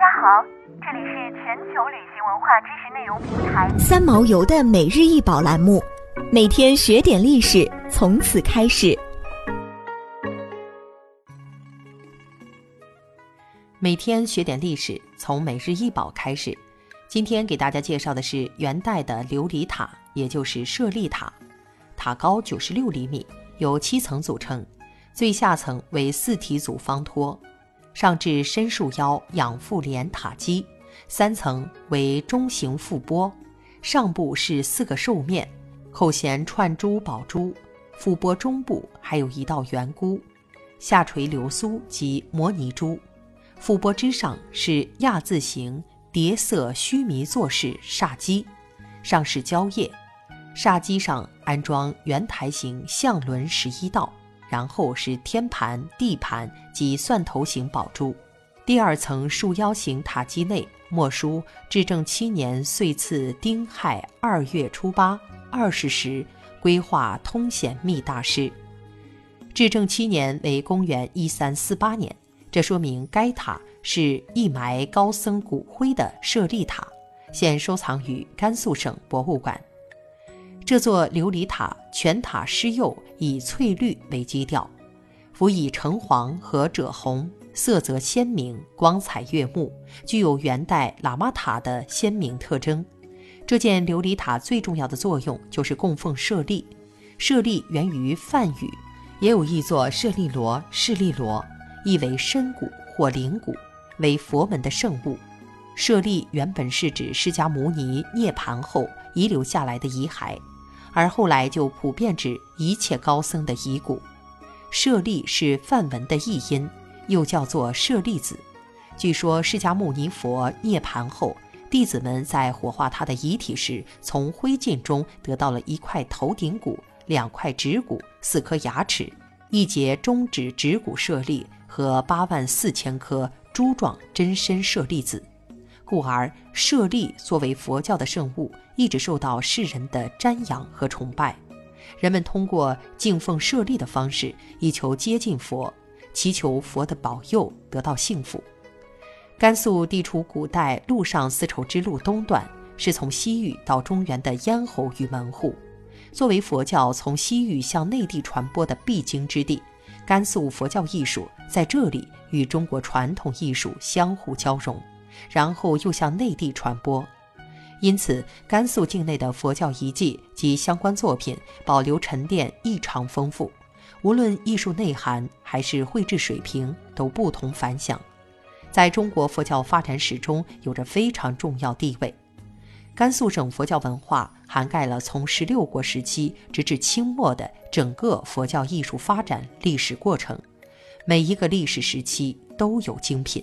家好，这里是全球旅行文化知识内容平台三毛游的每日一宝栏目，每天学点历史，从此开始。每天学点历史，从每日一宝开始。今天给大家介绍的是元代的琉璃塔，也就是舍利塔。塔高九十六厘米，由七层组成，最下层为四体组方托。上至深束腰仰覆连塔基，三层为中型覆钵，上部是四个兽面，后衔串珠宝珠，覆钵中部还有一道圆箍，下垂流苏及摩尼珠，覆钵之上是亚字形叠色须弥座式煞基，上是蕉叶，煞基上安装圆台形象轮十一道。然后是天盘、地盘及蒜头形宝珠。第二层束腰形塔基内墨书“至正七年岁次丁亥二月初八二十时，规划通显密大师”。至正七年为公元一三四八年，这说明该塔是一埋高僧骨灰的舍利塔，现收藏于甘肃省博物馆。这座琉璃塔全塔施釉以翠绿为基调，辅以橙黄和赭红，色泽鲜明，光彩悦目，具有元代喇嘛塔的鲜明特征。这件琉璃塔最重要的作用就是供奉舍利。舍利源于梵语，也有译作舍利罗、释利罗，意为深谷或灵谷，为佛门的圣物。舍利原本是指释迦牟尼涅盘后遗留下来的遗骸。而后来就普遍指一切高僧的遗骨。舍利是梵文的译音，又叫做舍利子。据说释迦牟尼佛涅盘后，弟子们在火化他的遗体时，从灰烬中得到了一块头顶骨、两块指骨、四颗牙齿、一节中指指骨舍利和八万四千颗珠状真身舍利子。故而，舍利作为佛教的圣物，一直受到世人的瞻仰和崇拜。人们通过敬奉舍利的方式，以求接近佛，祈求佛的保佑，得到幸福。甘肃地处古代陆上丝绸之路东段，是从西域到中原的咽喉与门户。作为佛教从西域向内地传播的必经之地，甘肃佛教艺术在这里与中国传统艺术相互交融。然后又向内地传播，因此甘肃境内的佛教遗迹及相关作品保留沉淀异常丰富，无论艺术内涵还是绘制水平都不同凡响，在中国佛教发展史中有着非常重要地位。甘肃省佛教文化涵盖了从十六国时期直至清末的整个佛教艺术发展历史过程，每一个历史时期都有精品。